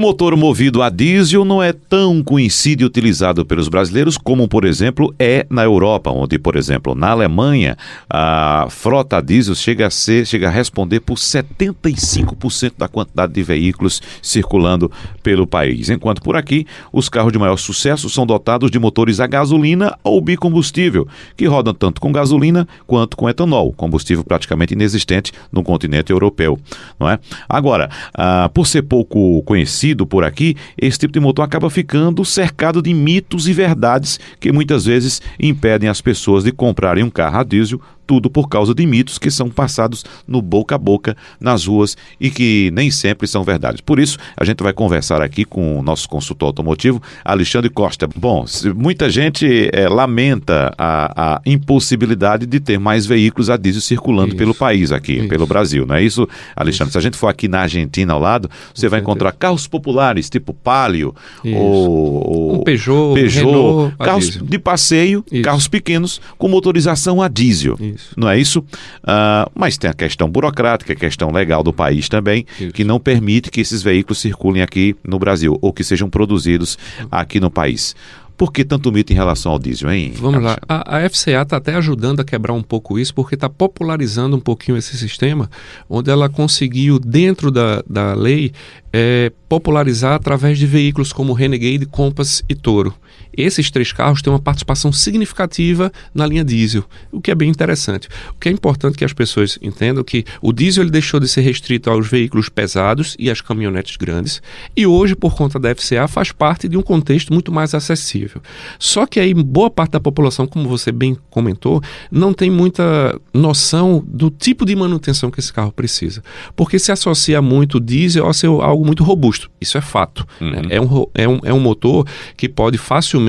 motor movido a diesel não é tão conhecido e utilizado pelos brasileiros como, por exemplo, é na Europa, onde, por exemplo, na Alemanha, a frota a diesel chega a ser, chega a responder por 75% da quantidade de veículos circulando pelo país. Enquanto por aqui, os carros de maior sucesso são dotados de motores a gasolina ou bicombustível, que rodam tanto com gasolina quanto com etanol, combustível praticamente inexistente no continente europeu, não é? Agora, ah, por ser pouco conhecido por aqui, esse tipo de motor acaba ficando cercado de mitos e verdades que muitas vezes impedem as pessoas de comprarem um carro a diesel tudo por causa de mitos que são passados no boca a boca nas ruas e que nem sempre são verdades. Por isso, a gente vai conversar aqui com o nosso consultor automotivo, Alexandre Costa. Bom, muita gente é, lamenta a, a, impossibilidade de ter mais veículos a diesel circulando isso. pelo país aqui, isso. pelo Brasil, não é isso, Alexandre? Isso. Se a gente for aqui na Argentina ao lado, você vai encontrar carros populares, tipo Palio, ou, um Peugeot, Peugeot Renault, carros de passeio, carros pequenos com motorização a diesel. Isso. Isso. Não é isso? Uh, mas tem a questão burocrática, a questão legal do país também, isso. que não permite que esses veículos circulem aqui no Brasil ou que sejam produzidos aqui no país. Por que tanto mito em relação ao diesel, hein? Vamos lá. A, a FCA está até ajudando a quebrar um pouco isso, porque está popularizando um pouquinho esse sistema, onde ela conseguiu, dentro da, da lei, é, popularizar através de veículos como Renegade, Compass e Toro. Esses três carros têm uma participação significativa na linha diesel, o que é bem interessante. O que é importante que as pessoas entendam que o diesel ele deixou de ser restrito aos veículos pesados e às caminhonetes grandes, e hoje, por conta da FCA, faz parte de um contexto muito mais acessível. Só que aí boa parte da população, como você bem comentou, não tem muita noção do tipo de manutenção que esse carro precisa, porque se associa muito o diesel a ser algo muito robusto. Isso é fato. Uhum. Né? É, um, é, um, é um motor que pode facilmente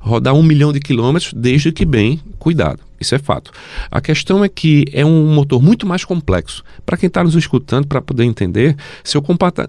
rodar um milhão de quilômetros desde que bem cuidado. Isso é fato. A questão é que é um motor muito mais complexo. Para quem está nos escutando, para poder entender, se eu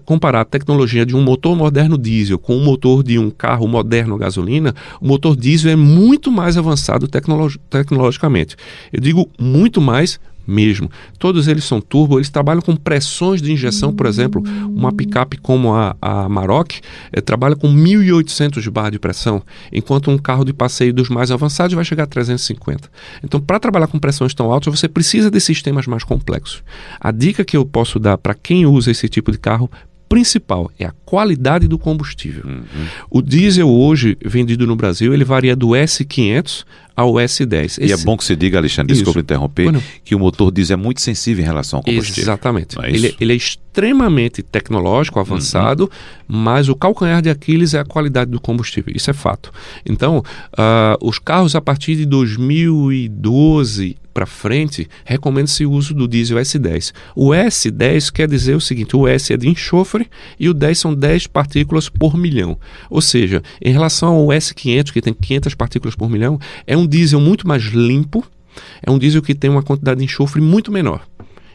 comparar a tecnologia de um motor moderno diesel com o motor de um carro moderno gasolina, o motor diesel é muito mais avançado tecnologicamente. Eu digo muito mais mesmo. Todos eles são turbo, eles trabalham com pressões de injeção, por exemplo, uma picape como a, a Maroc é, trabalha com 1.800 bar de pressão, enquanto um carro de passeio dos mais avançados vai chegar a 350. Então, para trabalhar com pressões tão altas, você precisa de sistemas mais complexos. A dica que eu posso dar para quem usa esse tipo de carro, principal é a qualidade do combustível. Uhum. O diesel hoje vendido no Brasil ele varia do S500 ao S10. Esse... E é bom que você diga, Alexandre, Isso. desculpa interromper, que o motor diesel é muito sensível em relação ao combustível. Exatamente. É ele, ele, é extremamente tecnológico, avançado, uhum. mas o calcanhar de Aquiles é a qualidade do combustível. Isso é fato. Então, uh, os carros a partir de 2012 para frente, recomenda-se o uso do diesel S10. O S10 quer dizer o seguinte: o S é de enxofre e o 10 são 10 partículas por milhão. Ou seja, em relação ao S500, que tem 500 partículas por milhão, é um diesel muito mais limpo, é um diesel que tem uma quantidade de enxofre muito menor.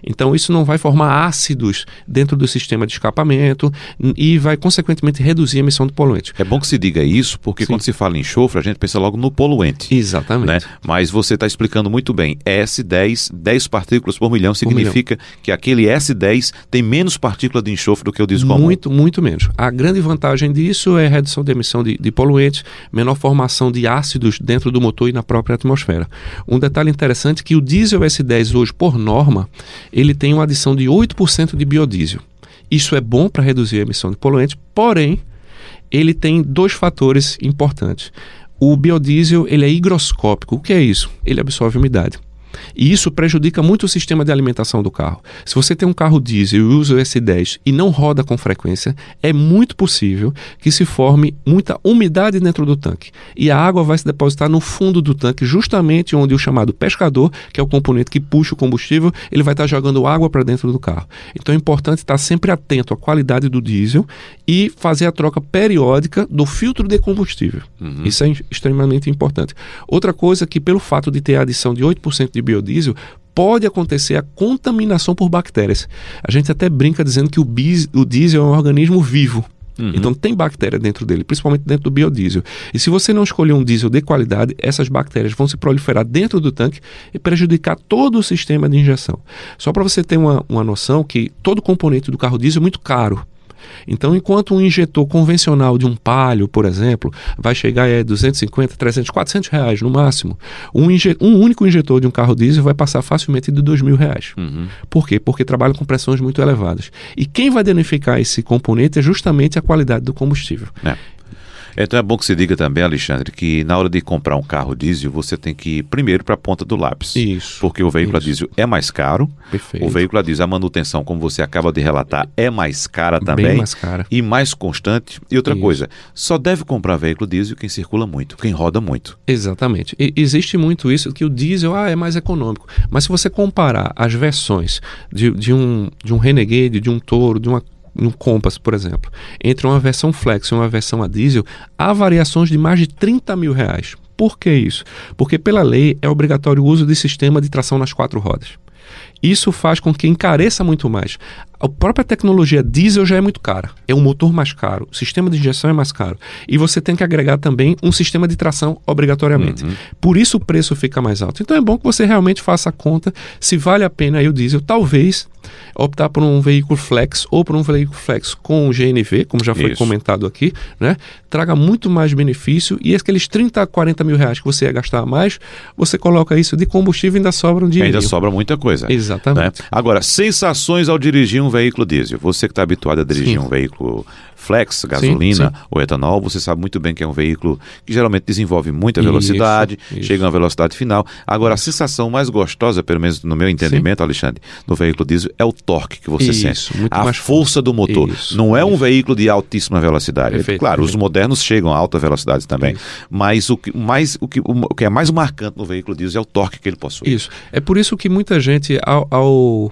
Então, isso não vai formar ácidos dentro do sistema de escapamento e vai, consequentemente, reduzir a emissão de poluente. É bom que se diga isso, porque Sim. quando se fala em enxofre, a gente pensa logo no poluente. Exatamente. Né? Mas você está explicando muito bem. S10, 10 partículas por milhão, significa por milhão. que aquele S10 tem menos partículas de enxofre do que o diesel comum. Muito, muito menos. A grande vantagem disso é a redução de emissão de, de poluentes, menor formação de ácidos dentro do motor e na própria atmosfera. Um detalhe interessante é que o diesel S10 hoje, por norma, ele tem uma adição de 8% de biodiesel. Isso é bom para reduzir a emissão de poluentes, porém, ele tem dois fatores importantes. O biodiesel ele é higroscópico. O que é isso? Ele absorve umidade. E isso prejudica muito o sistema de alimentação do carro. Se você tem um carro diesel e usa o S10 e não roda com frequência, é muito possível que se forme muita umidade dentro do tanque. E a água vai se depositar no fundo do tanque, justamente onde o chamado pescador, que é o componente que puxa o combustível, ele vai estar jogando água para dentro do carro. Então é importante estar sempre atento à qualidade do diesel e fazer a troca periódica do filtro de combustível. Uhum. Isso é extremamente importante. Outra coisa que pelo fato de ter a adição de 8% de biodiesel, pode acontecer a contaminação por bactérias. A gente até brinca dizendo que o, bis, o diesel é um organismo vivo. Uhum. Então tem bactéria dentro dele, principalmente dentro do biodiesel. E se você não escolher um diesel de qualidade, essas bactérias vão se proliferar dentro do tanque e prejudicar todo o sistema de injeção. Só para você ter uma, uma noção que todo componente do carro diesel é muito caro. Então, enquanto um injetor convencional de um palio, por exemplo, vai chegar a 250, 300, 400 reais no máximo, um, um único injetor de um carro diesel vai passar facilmente de 2 mil reais. Uhum. Por quê? Porque trabalha com pressões muito elevadas. E quem vai danificar esse componente é justamente a qualidade do combustível. É. Então é bom que você diga também, Alexandre, que na hora de comprar um carro diesel, você tem que ir primeiro para a ponta do lápis. Isso. Porque o veículo isso. a diesel é mais caro. Perfeito. O veículo a diesel, a manutenção, como você acaba de relatar, é mais cara também. Bem mais cara. E mais constante. E outra isso. coisa, só deve comprar veículo diesel quem circula muito, quem roda muito. Exatamente. E existe muito isso, que o diesel ah, é mais econômico. Mas se você comparar as versões de, de, um, de um Renegade, de um Toro, de uma no Compass, por exemplo, entre uma versão flex e uma versão a diesel, há variações de mais de 30 mil reais. Por que isso? Porque pela lei é obrigatório o uso de sistema de tração nas quatro rodas. Isso faz com que encareça muito mais. A própria tecnologia diesel já é muito cara. É um motor mais caro, o sistema de injeção é mais caro. E você tem que agregar também um sistema de tração obrigatoriamente. Uhum. Por isso o preço fica mais alto. Então é bom que você realmente faça a conta se vale a pena aí o diesel. Talvez optar por um veículo flex ou por um veículo flex com GNV, como já foi Isso. comentado aqui, né? Traga muito mais benefício e aqueles 30 40 mil reais que você ia gastar a mais, você coloca isso de combustível e ainda sobra um dinheiro. Ainda sobra muita coisa. Exatamente. Né? Agora, sensações ao dirigir um veículo diesel. Você que está habituado a dirigir Sim. um veículo flex, gasolina sim, sim. ou etanol, você sabe muito bem que é um veículo que geralmente desenvolve muita velocidade, isso, isso. chega a uma velocidade final. Agora, a sensação mais gostosa, pelo menos no meu entendimento. Alexandre, no veículo diesel é o torque que você isso, sente. A força do motor. Não é um veículo de altíssima velocidade. Perfeito, claro, perfeito. os modernos chegam a alta velocidade também. Mas o que, mais, o, que, o que é mais marcante no veículo diesel é o torque que ele possui. Isso. É por isso que muita gente, ao, ao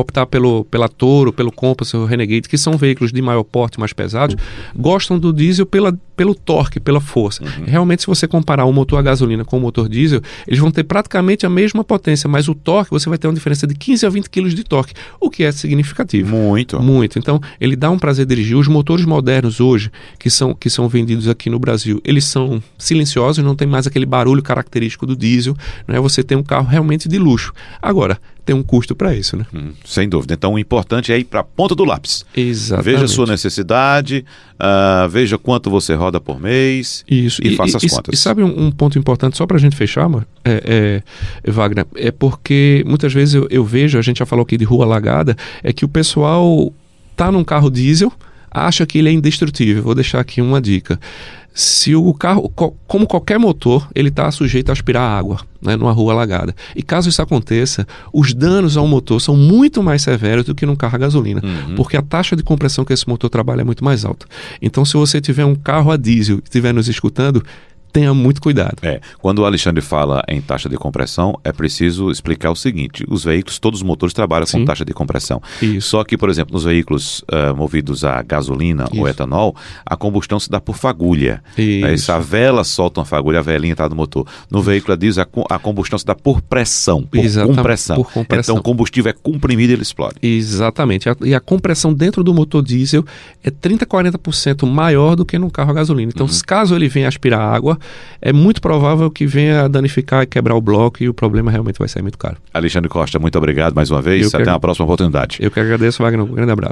optar pelo, pela Toro, pelo Compass ou Renegade, que são veículos de maior porte, mais pesados, gostam do diesel pela, pelo torque, pela força. Uhum. Realmente, se você comparar o motor a gasolina com o motor diesel, eles vão ter praticamente a mesma potência, mas o torque, você vai ter uma diferença de 15 a 20 kg de torque, o que é significativo. Muito. Muito. Então, ele dá um prazer dirigir. Os motores modernos hoje, que são, que são vendidos aqui no Brasil, eles são silenciosos, não tem mais aquele barulho característico do diesel. Né? Você tem um carro realmente de luxo. Agora, tem um custo para isso, né? Hum, sem dúvida. Então, o importante é ir para a ponta do lápis. Exatamente. Veja a sua necessidade, uh, veja quanto você roda por mês isso. e, e faça as e, contas. E sabe um, um, ponto importante, só para a gente fechar, mano? É, é, Wagner, é porque muitas vezes eu, eu vejo, a gente já falou aqui de rua alagada, é que o pessoal tá num carro diesel, acha que ele é indestrutível. Vou deixar aqui uma dica se o carro, como qualquer motor, ele está sujeito a aspirar água né, numa rua alagada. E caso isso aconteça, os danos ao motor são muito mais severos do que num carro a gasolina, uhum. porque a taxa de compressão que esse motor trabalha é muito mais alta. Então, se você tiver um carro a diesel e estiver nos escutando, tenha muito cuidado. É, quando o Alexandre fala em taxa de compressão, é preciso explicar o seguinte: os veículos, todos os motores trabalham Sim. com taxa de compressão. Isso. Só que, por exemplo, nos veículos uh, movidos a gasolina Isso. ou etanol, a combustão se dá por fagulha. Isso. a vela solta uma fagulha, a velinha está no motor. No veículo a diesel, a combustão se dá por pressão, por compressão. Por compressão. Então o combustível é comprimido e ele explode. Exatamente. E a compressão dentro do motor diesel é 30, 40% maior do que no carro a gasolina. Então, uhum. caso ele venha aspirar água, é muito provável que venha a danificar e quebrar o bloco e o problema realmente vai sair muito caro. Alexandre Costa, muito obrigado mais uma vez. Eu Até que... uma próxima oportunidade. Eu que agradeço, Wagner. Um grande abraço.